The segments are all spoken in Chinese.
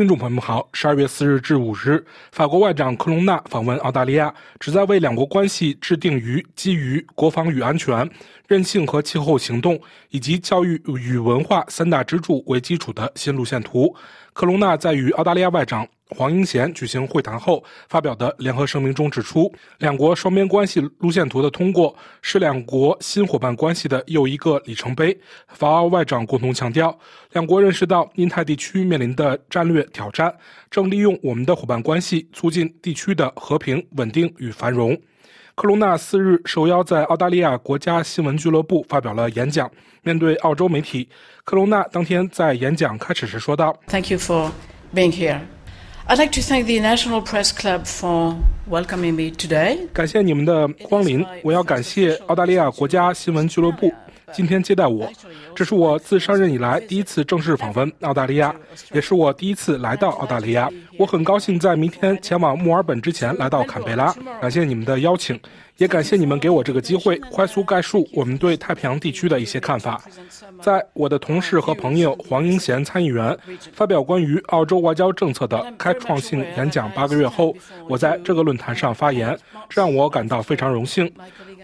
听众朋友们好，十二月四日至五日，法国外长科隆纳访问澳大利亚，旨在为两国关系制定于基于国防与安全、韧性和气候行动以及教育与文化三大支柱为基础的新路线图。科隆纳在与澳大利亚外长。黄英贤举行会谈后发表的联合声明中指出，两国双边关系路线图的通过是两国新伙伴关系的又一个里程碑。法澳外长共同强调，两国认识到印太地区面临的战略挑战，正利用我们的伙伴关系促进地区的和平、稳定与繁荣。克隆纳四日受邀在澳大利亚国家新闻俱乐部发表了演讲，面对澳洲媒体，克隆纳当天在演讲开始时说道：“Thank you for being here.” I'd like to thank the National Press Club for welcoming me today. 感谢你们的光临，我要感谢澳大利亚国家新闻俱乐部 今天接待我。这是我自上任以来第一次正式访问澳大利亚，也是我第一次来到澳大利亚。我很高兴在明天前往墨尔本之前来到坎贝拉。感谢你们的邀请。也感谢你们给我这个机会，快速概述我们对太平洋地区的一些看法。在我的同事和朋友黄英贤参议员发表关于澳洲外交政策的开创性演讲八个月后，我在这个论坛上发言，这让我感到非常荣幸。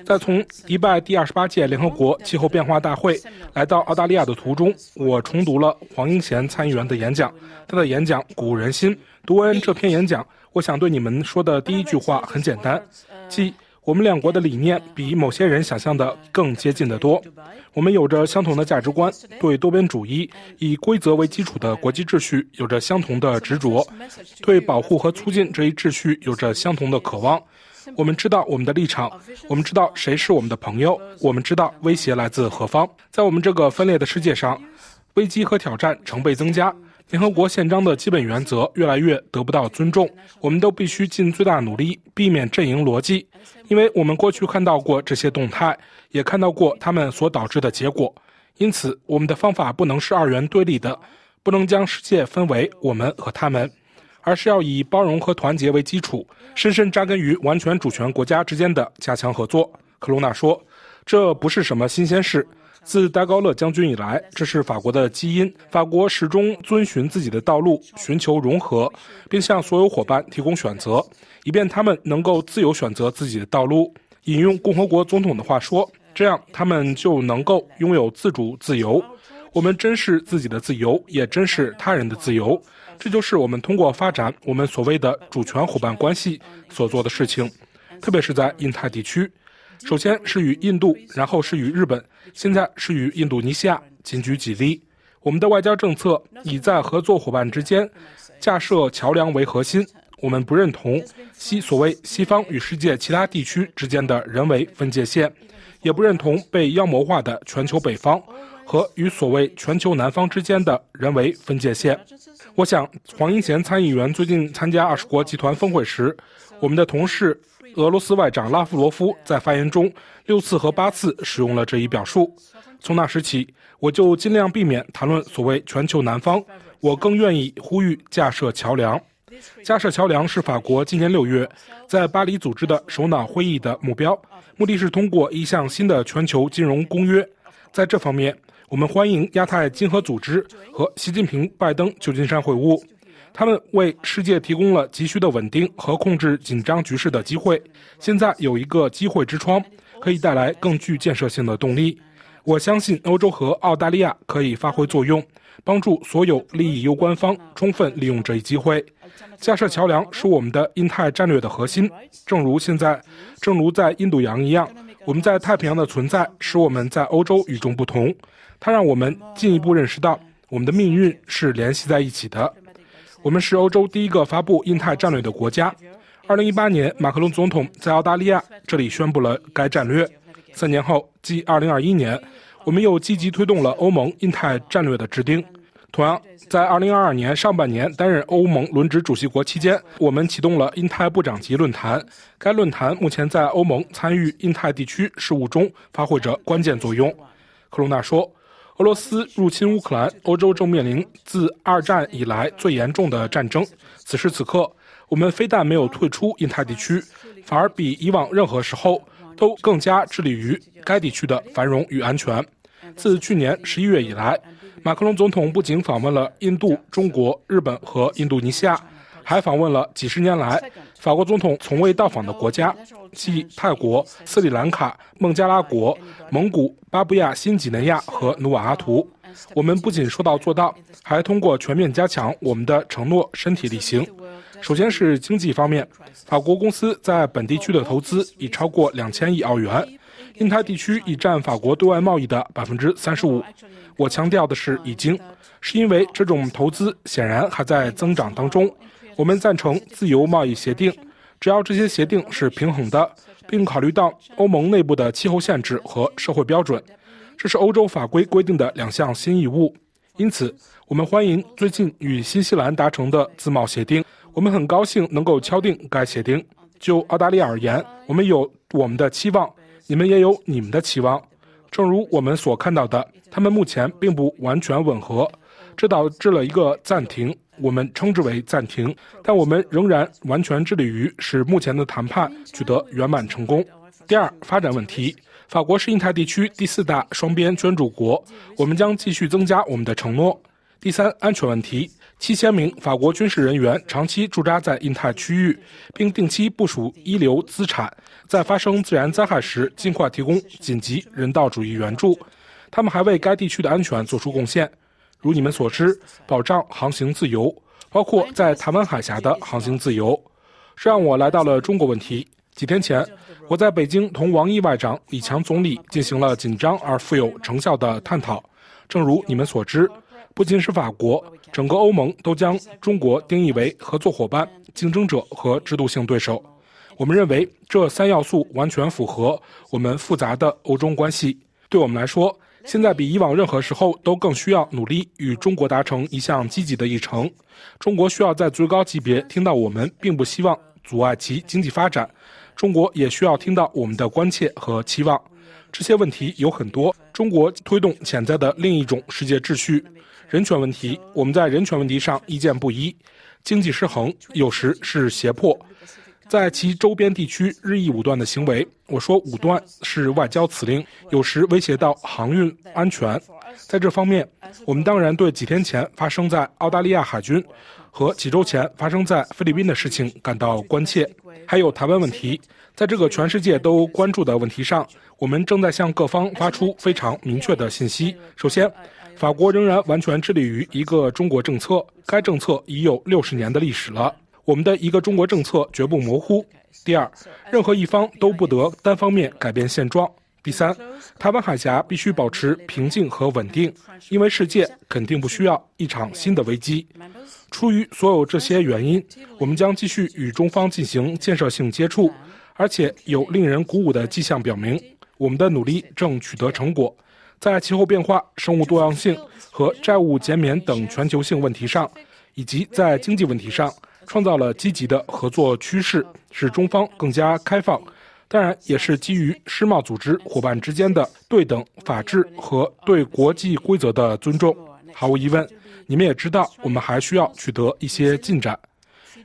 在从迪拜第二十八届联合国气候变化大会来到澳大利亚的途中，我重读了黄英贤参议员的演讲，他的演讲鼓舞人心。读完这篇演讲，我想对你们说的第一句话很简单，即。我们两国的理念比某些人想象的更接近得多。我们有着相同的价值观，对多边主义、以规则为基础的国际秩序有着相同的执着，对保护和促进这一秩序有着相同的渴望。我们知道我们的立场，我们知道谁是我们的朋友，我们知道威胁来自何方。在我们这个分裂的世界上，危机和挑战成倍增加。联合国宪章的基本原则越来越得不到尊重，我们都必须尽最大努力避免阵营逻辑，因为我们过去看到过这些动态，也看到过他们所导致的结果。因此，我们的方法不能是二元对立的，不能将世界分为我们和他们，而是要以包容和团结为基础，深深扎根于完全主权国家之间的加强合作。克鲁纳说：“这不是什么新鲜事。”自戴高乐将军以来，这是法国的基因。法国始终遵循自己的道路，寻求融合，并向所有伙伴提供选择，以便他们能够自由选择自己的道路。引用共和国总统的话说：“这样，他们就能够拥有自主自由。我们珍视自己的自由，也珍视他人的自由。这就是我们通过发展我们所谓的主权伙伴关系所做的事情，特别是在印太地区。”首先是与印度，然后是与日本，现在是与印度尼西亚，仅举几例。我们的外交政策以在合作伙伴之间架设桥梁为核心。我们不认同西所谓西方与世界其他地区之间的人为分界线，也不认同被妖魔化的全球北方和与所谓全球南方之间的人为分界线。我想，黄英贤参议员最近参加二十国集团峰会时，我们的同事。俄罗斯外长拉夫罗夫在发言中六次和八次使用了这一表述。从那时起，我就尽量避免谈论所谓全球南方，我更愿意呼吁架设桥梁。架设桥梁是法国今年六月在巴黎组织的首脑会议的目标，目的是通过一项新的全球金融公约。在这方面，我们欢迎亚太经合组织和习近平、拜登旧金山会晤。他们为世界提供了急需的稳定和控制紧张局势的机会。现在有一个机会之窗，可以带来更具建设性的动力。我相信欧洲和澳大利亚可以发挥作用，帮助所有利益攸关方充分利用这一机会。架设桥梁是我们的印太战略的核心。正如现在，正如在印度洋一样，我们在太平洋的存在使我们在欧洲与众不同。它让我们进一步认识到，我们的命运是联系在一起的。我们是欧洲第一个发布印太战略的国家。二零一八年，马克龙总统在澳大利亚这里宣布了该战略。三年后，即二零二一年，我们又积极推动了欧盟印太战略的制定。同样，在二零二二年上半年担任欧盟轮值主席国期间，我们启动了印太部长级论坛。该论坛目前在欧盟参与印太地区事务中发挥着关键作用。克隆纳说。俄罗斯入侵乌克兰，欧洲正面临自二战以来最严重的战争。此时此刻，我们非但没有退出印太地区，反而比以往任何时候都更加致力于该地区的繁荣与安全。自去年十一月以来，马克龙总统不仅访问了印度、中国、日本和印度尼西亚，还访问了几十年来法国总统从未到访的国家，即泰国、斯里兰卡、孟加拉国、蒙古、巴布亚新几内亚和努瓦阿图。我们不仅说到做到，还通过全面加强我们的承诺身体力行。首先是经济方面，法国公司在本地区的投资已超过两千亿澳元，印太地区已占法国对外贸易的百分之三十五。我强调的是已经，是因为这种投资显然还在增长当中。我们赞成自由贸易协定，只要这些协定是平衡的，并考虑到欧盟内部的气候限制和社会标准，这是欧洲法规规定的两项新义务。因此，我们欢迎最近与新西兰达成的自贸协定。我们很高兴能够敲定该协定。就澳大利亚而言，我们有我们的期望，你们也有你们的期望。正如我们所看到的，他们目前并不完全吻合，这导致了一个暂停，我们称之为暂停。但我们仍然完全致力于使目前的谈判取得圆满成功。第二，发展问题，法国是印太地区第四大双边捐助国，我们将继续增加我们的承诺。第三，安全问题，七千名法国军事人员长期驻扎在印太区域，并定期部署一流资产。在发生自然灾害时，尽快提供紧急人道主义援助。他们还为该地区的安全做出贡献，如你们所知，保障航行自由，包括在台湾海峡的航行自由。这让我来到了中国问题。几天前，我在北京同王毅外长、李强总理进行了紧张而富有成效的探讨。正如你们所知，不仅是法国，整个欧盟都将中国定义为合作伙伴、竞争者和制度性对手。我们认为这三要素完全符合我们复杂的欧中关系。对我们来说，现在比以往任何时候都更需要努力与中国达成一项积极的议程。中国需要在最高级别听到我们并不希望阻碍其经济发展，中国也需要听到我们的关切和期望。这些问题有很多。中国推动潜在的另一种世界秩序，人权问题，我们在人权问题上意见不一。经济失衡有时是胁迫。在其周边地区日益武断的行为，我说武断是外交辞令，有时威胁到航运安全。在这方面，我们当然对几天前发生在澳大利亚海军和几周前发生在菲律宾的事情感到关切。还有台湾问题，在这个全世界都关注的问题上，我们正在向各方发出非常明确的信息。首先，法国仍然完全致力于一个中国政策，该政策已有六十年的历史了。我们的一个中国政策绝不模糊。第二，任何一方都不得单方面改变现状。第三，台湾海峡必须保持平静和稳定，因为世界肯定不需要一场新的危机。出于所有这些原因，我们将继续与中方进行建设性接触，而且有令人鼓舞的迹象表明，我们的努力正取得成果。在气候变化、生物多样性和债务减免等全球性问题上，以及在经济问题上。创造了积极的合作趋势，使中方更加开放。当然，也是基于世贸组织伙伴之间的对等、法治和对国际规则的尊重。毫无疑问，你们也知道，我们还需要取得一些进展。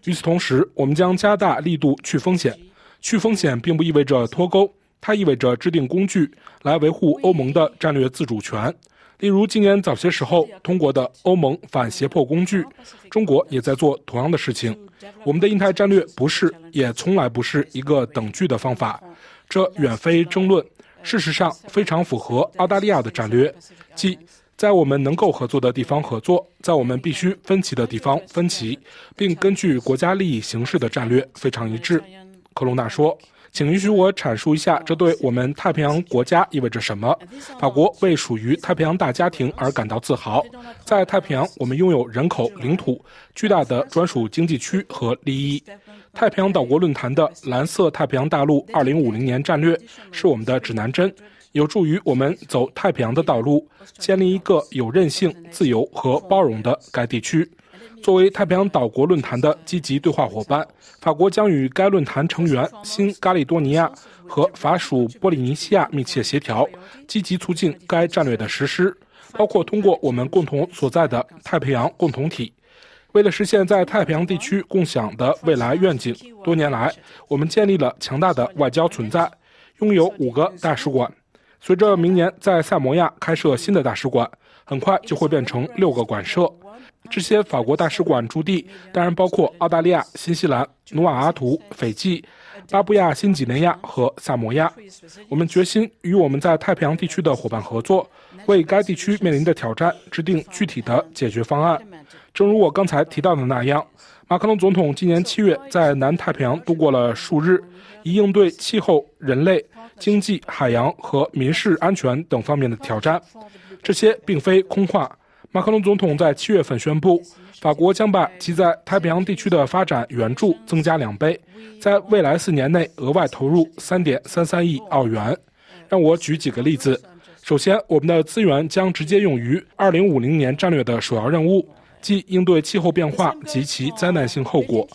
与此同时，我们将加大力度去风险。去风险并不意味着脱钩，它意味着制定工具来维护欧盟的战略自主权。例如，今年早些时候通过的欧盟反胁迫工具，中国也在做同样的事情。我们的印太战略不是，也从来不是一个等距的方法，这远非争论。事实上，非常符合澳大利亚的战略，即在我们能够合作的地方合作，在我们必须分歧的地方分歧，并根据国家利益行事的战略非常一致。科隆纳说。请允许我阐述一下，这对我们太平洋国家意味着什么。法国为属于太平洋大家庭而感到自豪。在太平洋，我们拥有人口、领土、巨大的专属经济区和利益。太平洋岛国论坛的“蓝色太平洋大陆2050年战略”是我们的指南针，有助于我们走太平洋的道路，建立一个有韧性、自由和包容的该地区。作为太平洋岛国论坛的积极对话伙伴，法国将与该论坛成员新加利多尼亚和法属波利尼西亚密切协调，积极促进该战略的实施，包括通过我们共同所在的太平洋共同体。为了实现在太平洋地区共享的未来愿景，多年来我们建立了强大的外交存在，拥有五个大使馆。随着明年在萨摩亚开设新的大使馆。很快就会变成六个馆舍。这些法国大使馆驻地当然包括澳大利亚、新西兰、努瓦阿图、斐济、巴布亚新几内亚和萨摩亚。我们决心与我们在太平洋地区的伙伴合作，为该地区面临的挑战制定具体的解决方案。正如我刚才提到的那样，马克龙总统今年七月在南太平洋度过了数日，以应对气候、人类、经济、海洋和民事安全等方面的挑战。这些并非空话。马克龙总统在七月份宣布，法国将把其在太平洋地区的发展援助增加两倍，在未来四年内额外投入三点三三亿澳元。让我举几个例子。首先，我们的资源将直接用于二零五零年战略的首要任务，即应对气候变化及其灾难性后果。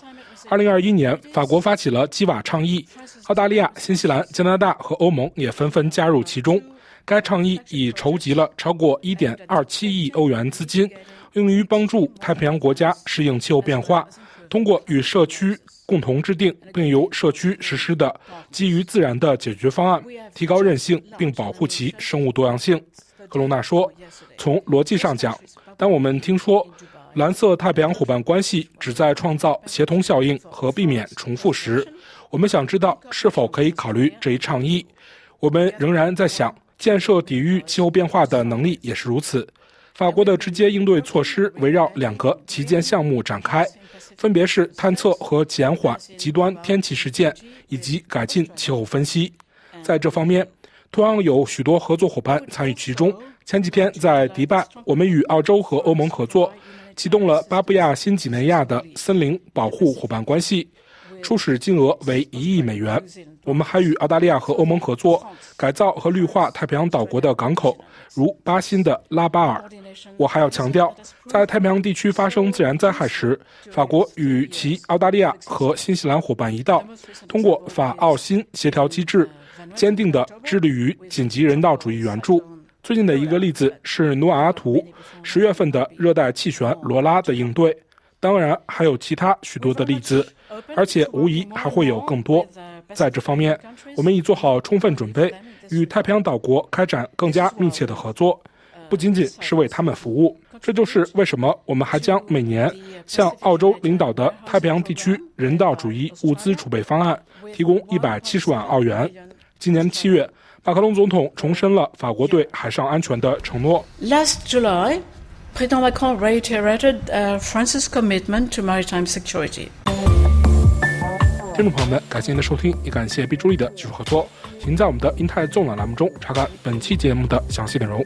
二零二一年，法国发起了基瓦倡议，澳大利亚、新西兰、加拿大和欧盟也纷纷加入其中。该倡议已筹集了超过1.27亿欧元资金，用于帮助太平洋国家适应气候变化。通过与社区共同制定并由社区实施的基于自然的解决方案，提高韧性并保护其生物多样性。克隆纳说：“从逻辑上讲，当我们听说蓝色太平洋伙伴关系旨在创造协同效应和避免重复时，我们想知道是否可以考虑这一倡议。我们仍然在想。”建设抵御气候变化的能力也是如此。法国的直接应对措施围绕两个旗舰项目展开，分别是探测和减缓极端天气事件以及改进气候分析。在这方面，同样有许多合作伙伴参与其中。前几天在迪拜，我们与澳洲和欧盟合作，启动了巴布亚新几内亚的森林保护伙伴关系。初始金额为一亿美元。我们还与澳大利亚和欧盟合作，改造和绿化太平洋岛国的港口，如巴新的拉巴尔。我还要强调，在太平洋地区发生自然灾害时，法国与其澳大利亚和新西兰伙伴一道，通过法澳新协调机制，坚定地致力于紧急人道主义援助。最近的一个例子是努瓦阿图十月份的热带气旋罗拉的应对。当然，还有其他许多的例子，而且无疑还会有更多。在这方面，我们已做好充分准备，与太平洋岛国开展更加密切的合作，不仅仅是为他们服务。这就是为什么我们还将每年向澳洲领导的太平洋地区人道主义物资储备方案提供一百七十万澳元。今年七月，马克龙总统重申了法国对海上安全的承诺。Last July. President Macron reiterated uh, France's commitment to maritime security. 听众朋友们，感谢您的收听，也感谢毕助力的技术合作。请在我们的“英泰纵览”栏目中查看本期节目的详细内容。